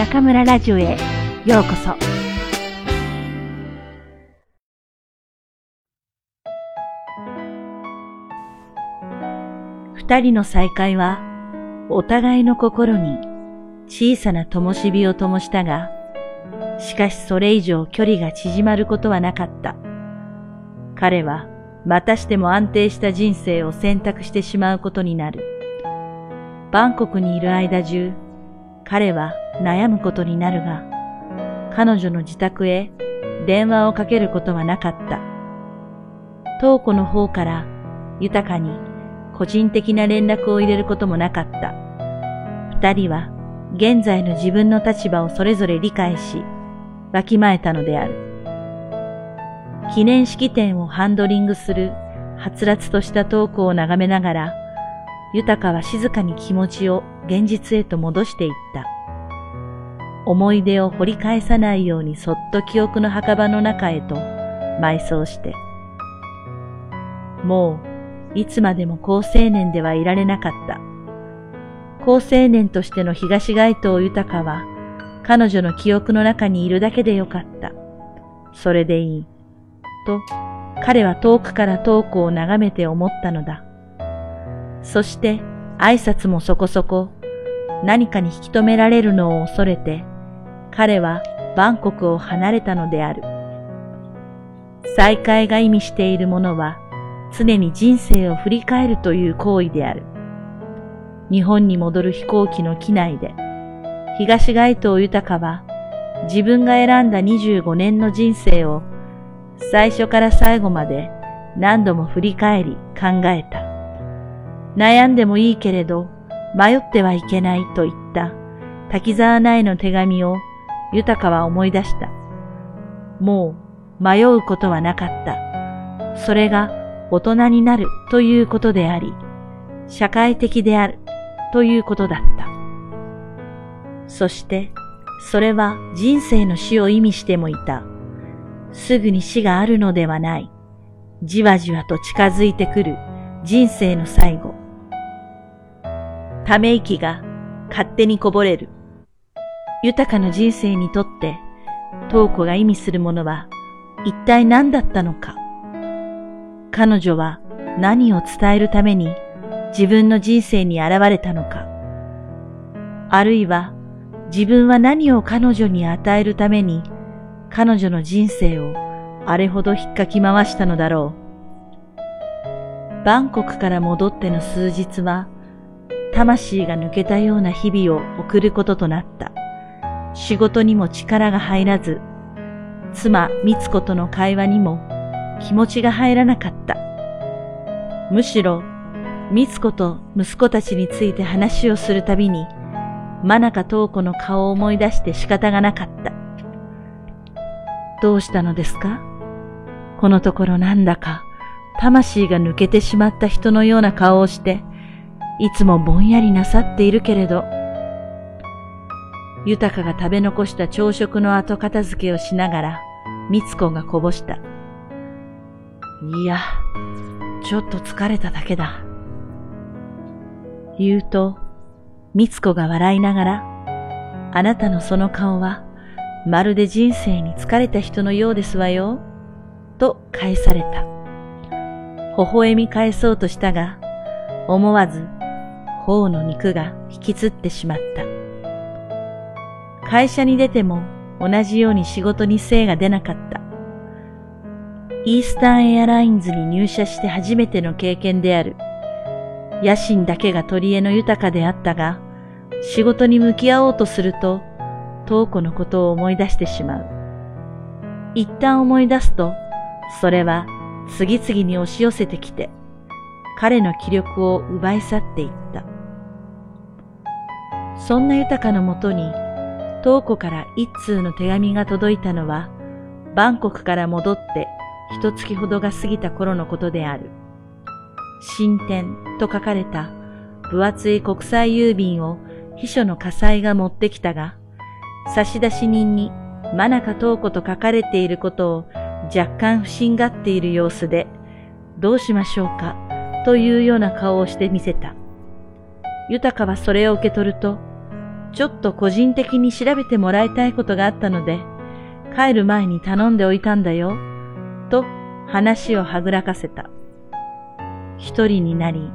中村ラジオへようこそ。二人の再会は、お互いの心に小さな灯火を灯したが、しかしそれ以上距離が縮まることはなかった。彼はまたしても安定した人生を選択してしまうことになる。バンコクにいる間中、彼は悩むことになるが、彼女の自宅へ電話をかけることはなかった。東子の方から豊かに個人的な連絡を入れることもなかった。二人は現在の自分の立場をそれぞれ理解し、わきまえたのである。記念式典をハンドリングするはつらつとしたトークを眺めながら、豊かは静かに気持ちを現実へと戻していった。思い出を掘り返さないようにそっと記憶の墓場の中へと埋葬して。もういつまでも高青年ではいられなかった。高青年としての東街頭豊かは彼女の記憶の中にいるだけでよかった。それでいい。と、彼は遠くから遠くを眺めて思ったのだ。そして挨拶もそこそこ、何かに引き止められるのを恐れて、彼はバンコクを離れたのである。再会が意味しているものは、常に人生を振り返るという行為である。日本に戻る飛行機の機内で、東街頭豊は自分が選んだ25年の人生を最初から最後まで何度も振り返り考えた。悩んでもいいけれど迷ってはいけないと言った滝沢内の手紙を豊は思い出した。もう迷うことはなかった。それが大人になるということであり、社会的であるということだった。そして、それは人生の死を意味してもいた。すぐに死があるのではない。じわじわと近づいてくる人生の最後。ため息が勝手にこぼれる。豊かな人生にとって、トーコが意味するものは一体何だったのか。彼女は何を伝えるために自分の人生に現れたのか。あるいは自分は何を彼女に与えるために彼女の人生をあれほど引っかき回したのだろう。バンコクから戻っての数日は、魂が抜けたような日々を送ることとなった。仕事にも力が入らず、妻、みつ子との会話にも気持ちが入らなかった。むしろ、みつ子と息子たちについて話をするたびに、真中東子の顔を思い出して仕方がなかった。どうしたのですか？このところなんだか、魂が抜けてしまった人のような顔をして、いつもぼんやりなさっているけれど、豊かが食べ残した朝食の後片付けをしながら、みつこがこぼした。いや、ちょっと疲れただけだ。言うと、みつこが笑いながら、あなたのその顔は、まるで人生に疲れた人のようですわよ、と返された。微笑み返そうとしたが、思わず頬の肉が引きつってしまった。会社に出ても同じように仕事に精が出なかった。イースタンエアラインズに入社して初めての経験である。野心だけが取り柄の豊かであったが、仕事に向き合おうとすると東子のことを思い出してしまう。一旦思い出すと、それは次々に押し寄せてきて、彼の気力を奪い去っていった。そんな豊かのもとに、東子から一通の手紙が届いたのは、バンコクから戻って一月ほどが過ぎた頃のことである。進展と書かれた分厚い国際郵便を秘書の火災が持ってきたが、差出人に真中東子と書かれていることを若干不審がっている様子で、どうしましょうかというような顔をしてみせた。豊はそれを受け取ると、ちょっと個人的に調べてもらいたいことがあったので、帰る前に頼んでおいたんだよ、と話をはぐらかせた。一人になり、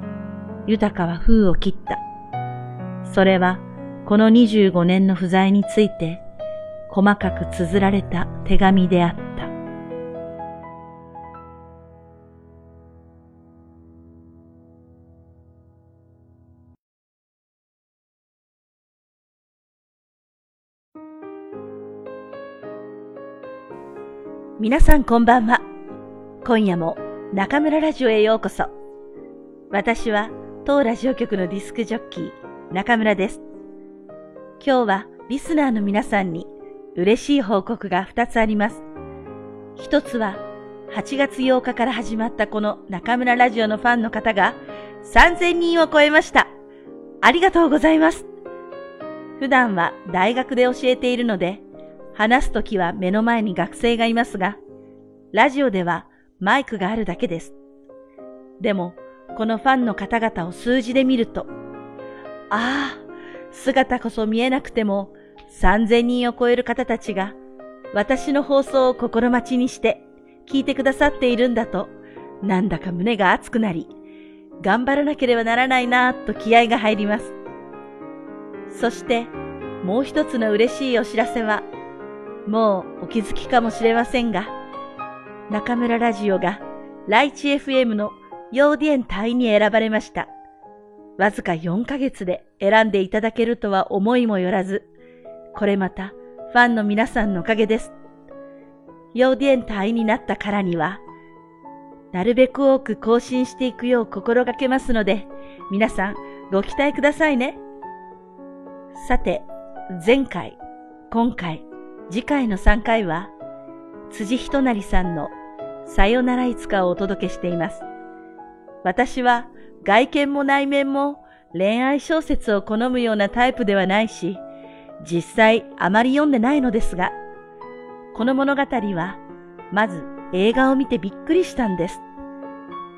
豊は封を切った。それは、この25年の不在について、細かく綴られた手紙であった。皆さんこんばんは。今夜も中村ラジオへようこそ。私は当ラジオ局のディスクジョッキー中村です。今日はリスナーの皆さんに嬉しい報告が2つあります。一つは8月8日から始まったこの中村ラジオのファンの方が3000人を超えました。ありがとうございます。普段は大学で教えているので話すときは目の前に学生がいますが、ラジオではマイクがあるだけです。でも、このファンの方々を数字で見ると、ああ、姿こそ見えなくても3000人を超える方たちが私の放送を心待ちにして聞いてくださっているんだと、なんだか胸が熱くなり、頑張らなければならないなぁと気合が入ります。そして、もう一つの嬉しいお知らせは、もうお気づきかもしれませんが、中村ラジオがライチ FM のヨーディエン隊に選ばれました。わずか4ヶ月で選んでいただけるとは思いもよらず、これまたファンの皆さんのおかげです。ヨーディエン隊になったからには、なるべく多く更新していくよう心がけますので、皆さんご期待くださいね。さて、前回、今回、次回の3回は、辻仁成さんのさよならいつかをお届けしています。私は外見も内面も恋愛小説を好むようなタイプではないし、実際あまり読んでないのですが、この物語は、まず映画を見てびっくりしたんです。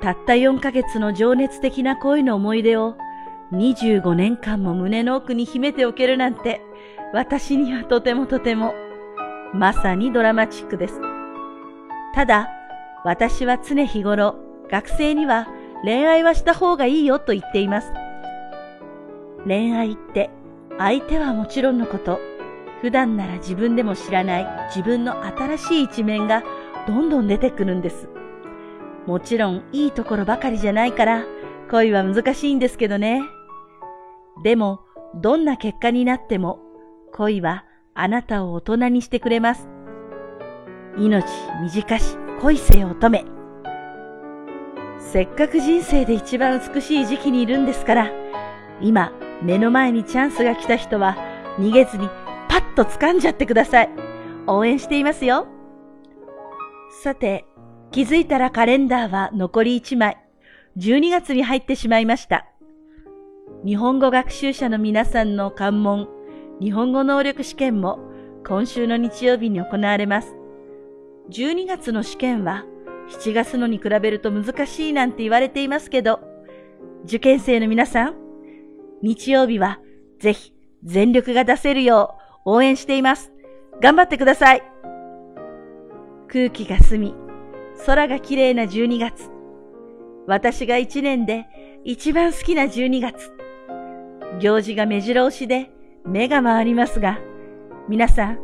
たった4ヶ月の情熱的な恋の思い出を25年間も胸の奥に秘めておけるなんて、私にはとてもとてもまさにドラマチックです。ただ、私は常日頃、学生には恋愛はした方がいいよと言っています。恋愛って相手はもちろんのこと、普段なら自分でも知らない自分の新しい一面がどんどん出てくるんです。もちろんいいところばかりじゃないから恋は難しいんですけどね。でも、どんな結果になっても恋はあなたを大人にしてくれます。命短し恋せよ乙女。せっかく人生で一番美しい時期にいるんですから、今目の前にチャンスが来た人は逃げずにパッと掴んじゃってください。応援していますよ。さて、気づいたらカレンダーは残り1枚、12月に入ってしまいました。日本語学習者の皆さんの関門、日本語能力試験も今週の日曜日に行われます。12月の試験は7月のに比べると難しいなんて言われていますけど、受験生の皆さん、日曜日はぜひ全力が出せるよう応援しています。頑張ってください。空気が澄み、空が綺麗な12月。私が1年で一番好きな12月。行事が目白押しで目が回りますが、皆さん、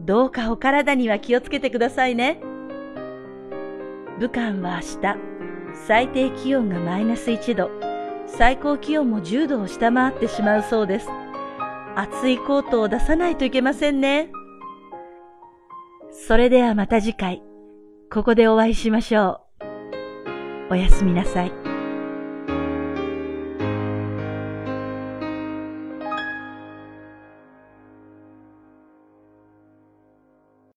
どうかお体には気をつけてくださいね。武漢は明日、最低気温がマイナス1度、最高気温も10度を下回ってしまうそうです。暑いコートを出さないといけませんね。それではまた次回、ここでお会いしましょう。おやすみなさい。